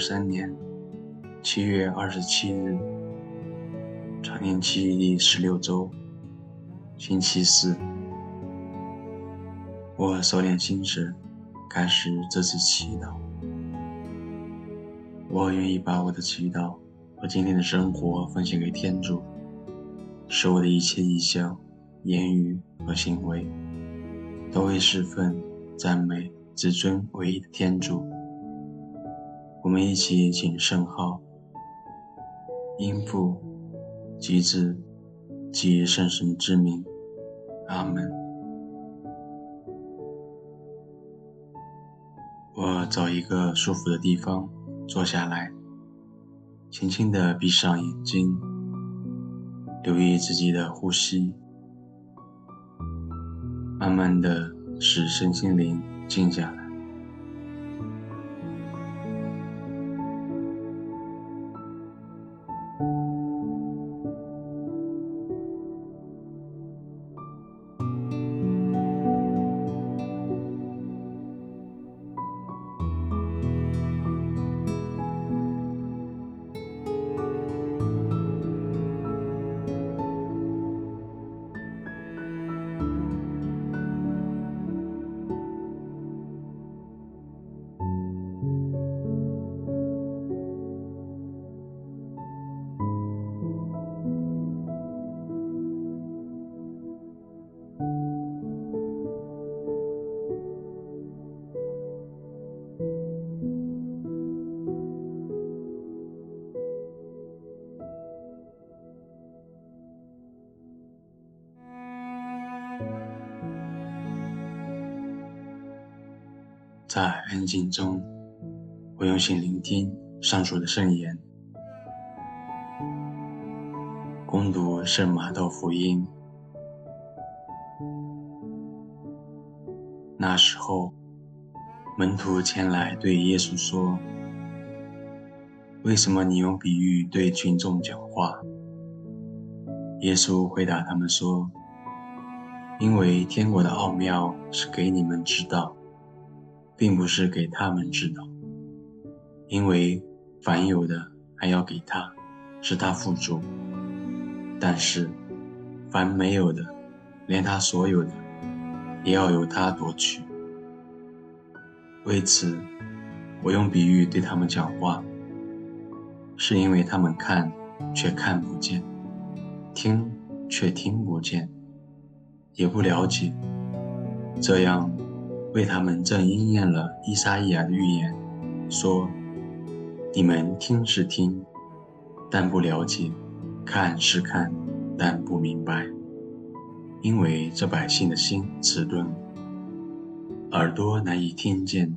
三年七月二十七日，常年期第十六周，星期四。我收敛心神，开始这次祈祷。我愿意把我的祈祷和今天的生活奉献给天主，使我的一切意向、言语和行为都会侍奉、赞美至尊唯一的天主。我们一起请圣号，因父及子及圣神之名，阿门。我找一个舒服的地方坐下来，轻轻地闭上眼睛，留意自己的呼吸，慢慢地使身心灵静下来。在安静中，我用心聆听上主的圣言，攻读圣马窦福音。那时候，门徒前来对耶稣说：“为什么你用比喻对群众讲话？”耶稣回答他们说：“因为天国的奥妙是给你们知道。”并不是给他们知道，因为凡有的还要给他，使他富足；但是凡没有的，连他所有的也要由他夺去。为此，我用比喻对他们讲话，是因为他们看却看不见，听却听不见，也不了解，这样。为他们正应验了伊撒意亚的预言，说：“你们听是听，但不了解；看是看，但不明白。因为这百姓的心迟钝，耳朵难以听见，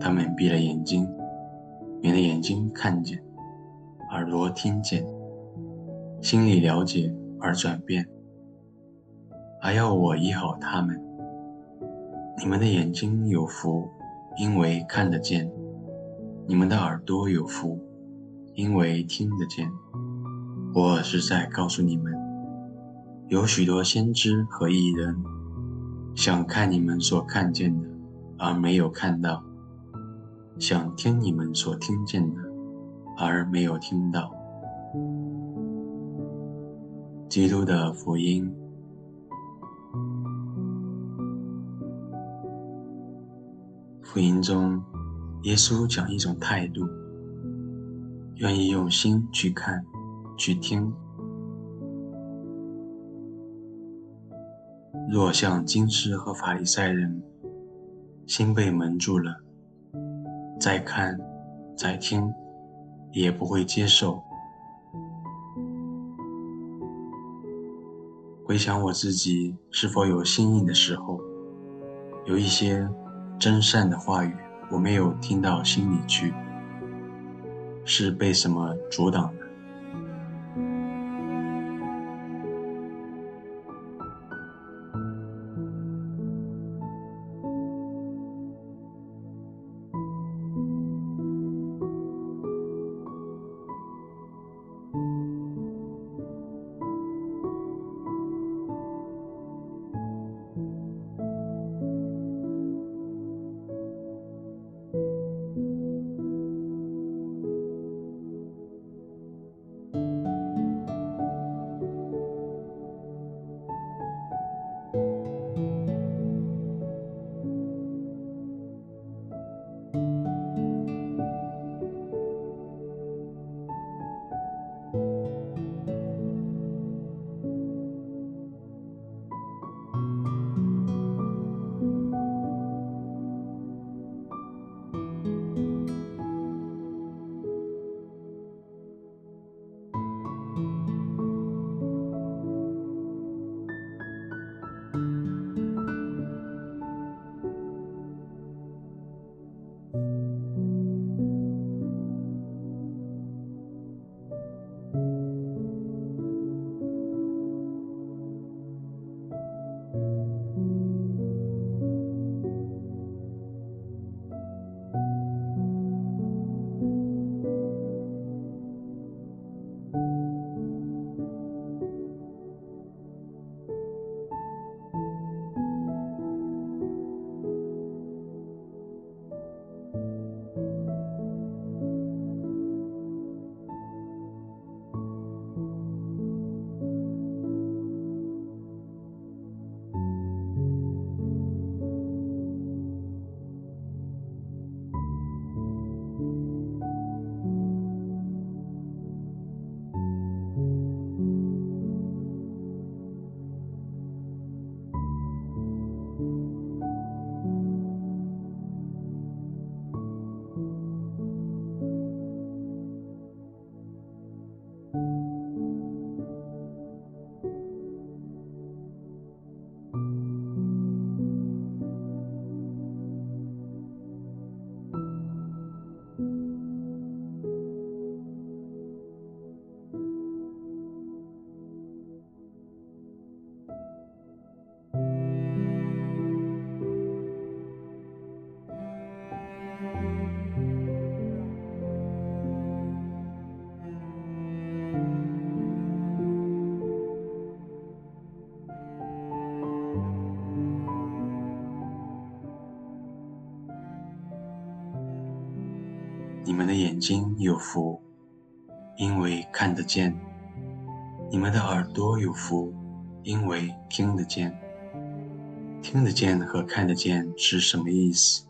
他们闭了眼睛，免得眼睛看见，耳朵听见，心里了解而转变，还要我医好他们。”你们的眼睛有福，因为看得见；你们的耳朵有福，因为听得见。我是在告诉你们，有许多先知和义人，想看你们所看见的，而没有看到；想听你们所听见的，而没有听到。基督的福音。福音中，耶稣讲一种态度，愿意用心去看、去听。若像经师和法利赛人，心被蒙住了，再看、再听，也不会接受。回想我自己是否有心硬的时候，有一些。真善的话语，我没有听到心里去，是被什么阻挡的？心有福，因为看得见；你们的耳朵有福，因为听得见。听得见和看得见是什么意思？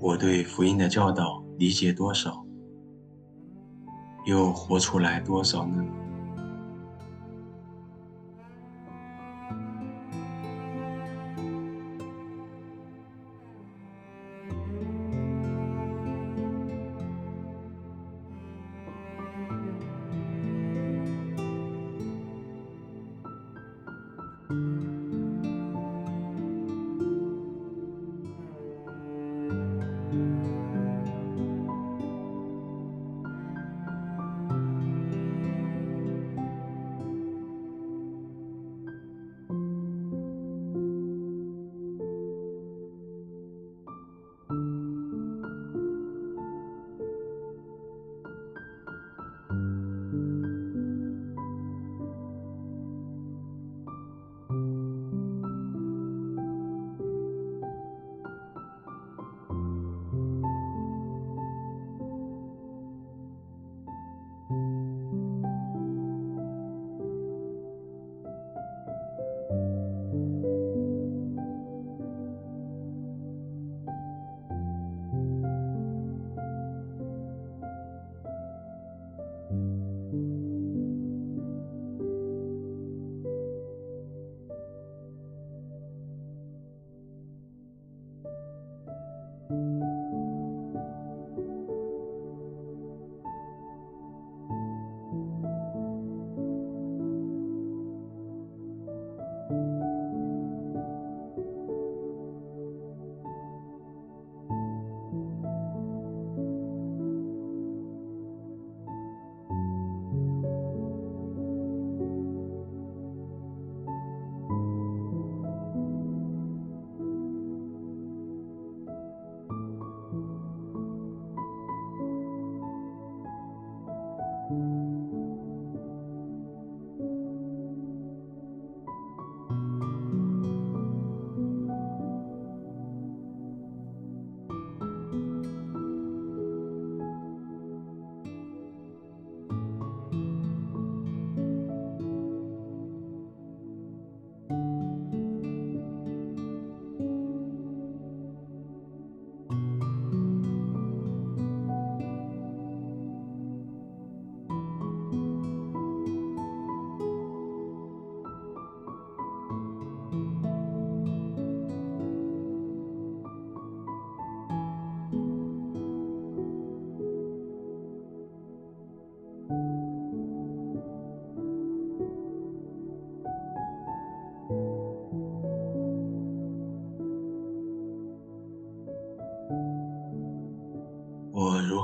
我对福音的教导理解多少，又活出来多少呢？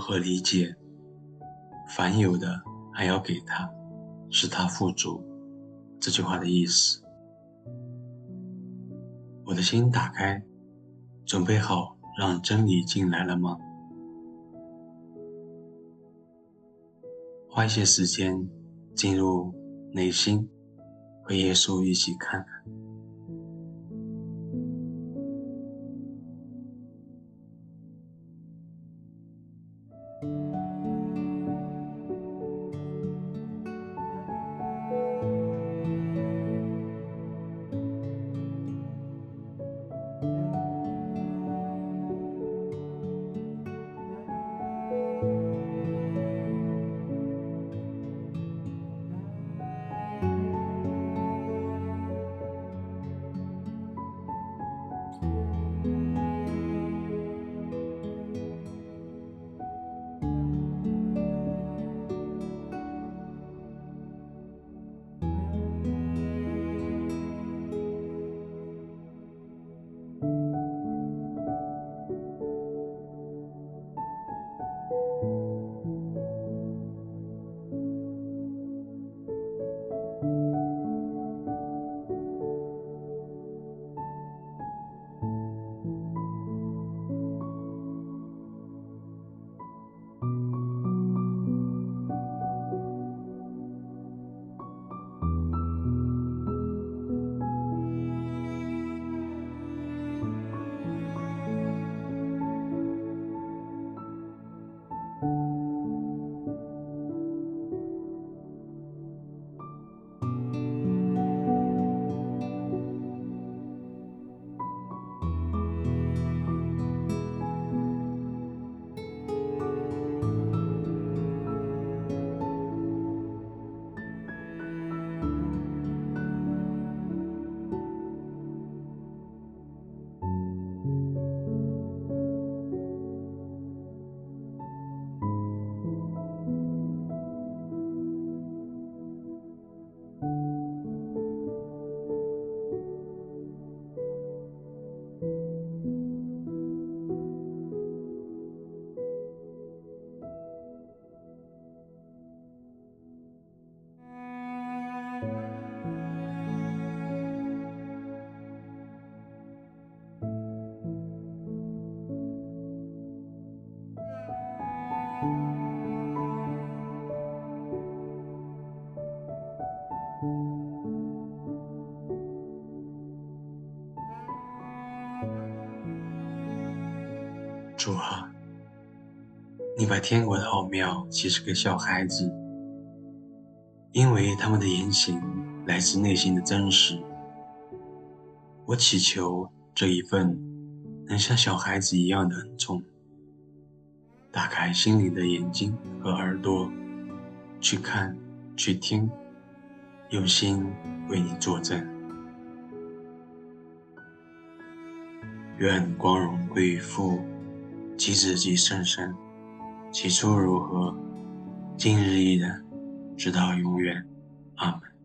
和理解“凡有的还要给他，使他富足”这句话的意思？我的心打开，准备好让真理进来了吗？花一些时间进入内心，和耶稣一起看看。你把天国的奥妙其实给小孩子，因为他们的言行来自内心的真实。我祈求这一份能像小孩子一样的恩宠，打开心灵的眼睛和耳朵，去看，去听，用心为你作证。愿光荣归于父、及子、及圣神，起初如何，今日亦然，直到永远。阿门。